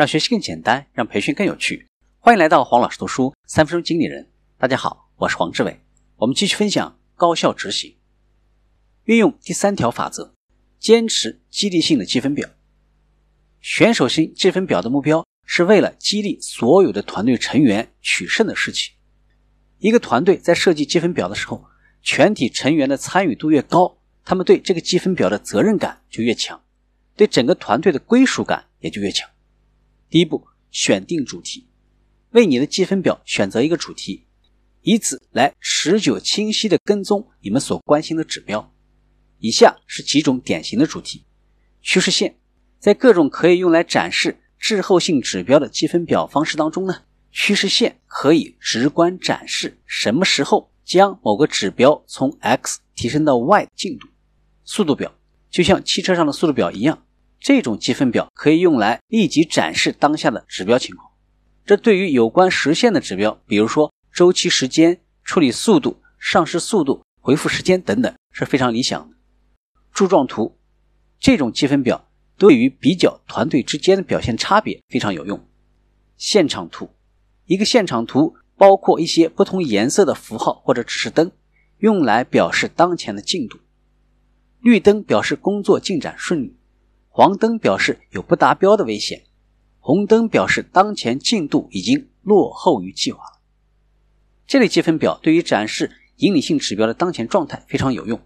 让学习更简单，让培训更有趣。欢迎来到黄老师读书三分钟经理人。大家好，我是黄志伟。我们继续分享高效执行，运用第三条法则，坚持激励性的积分表。选手型积分表的目标是为了激励所有的团队成员取胜的事情。一个团队在设计积分表的时候，全体成员的参与度越高，他们对这个积分表的责任感就越强，对整个团队的归属感也就越强。第一步，选定主题，为你的积分表选择一个主题，以此来持久清晰的跟踪你们所关心的指标。以下是几种典型的主题：趋势线，在各种可以用来展示滞后性指标的积分表方式当中呢。趋势线可以直观展示什么时候将某个指标从 x 提升到 y 的进度。速度表就像汽车上的速度表一样，这种积分表可以用来立即展示当下的指标情况。这对于有关实现的指标，比如说周期时间、处理速度、上市速度、回复时间等等，是非常理想的。柱状图这种积分表对于比较团队之间的表现差别非常有用。现场图。一个现场图包括一些不同颜色的符号或者指示灯，用来表示当前的进度。绿灯表示工作进展顺利，黄灯表示有不达标的危险，红灯表示当前进度已经落后于计划了。这类积分表对于展示引领性指标的当前状态非常有用。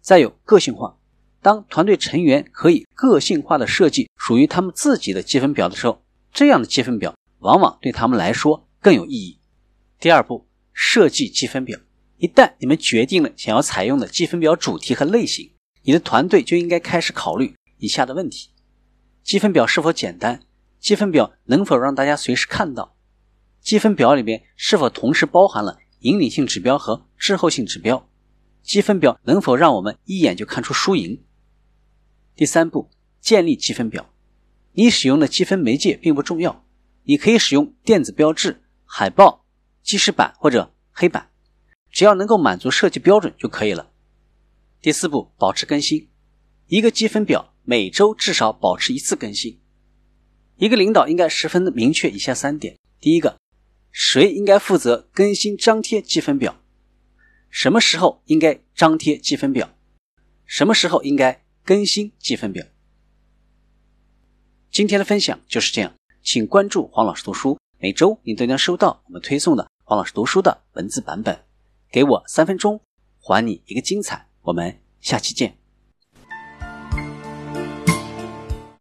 再有个性化，当团队成员可以个性化的设计属于他们自己的积分表的时候，这样的积分表。往往对他们来说更有意义。第二步，设计积分表。一旦你们决定了想要采用的积分表主题和类型，你的团队就应该开始考虑以下的问题：积分表是否简单？积分表能否让大家随时看到？积分表里面是否同时包含了引领性指标和滞后性指标？积分表能否让我们一眼就看出输赢？第三步，建立积分表。你使用的积分媒介并不重要。你可以使用电子标志、海报、记事板或者黑板，只要能够满足设计标准就可以了。第四步，保持更新。一个积分表每周至少保持一次更新。一个领导应该十分的明确以下三点：第一个，谁应该负责更新张贴积分表？什么时候应该张贴积分表？什么时候应该更新积分表？今天的分享就是这样。请关注黄老师读书，每周你都将收到我们推送的黄老师读书的文字版本。给我三分钟，还你一个精彩。我们下期见。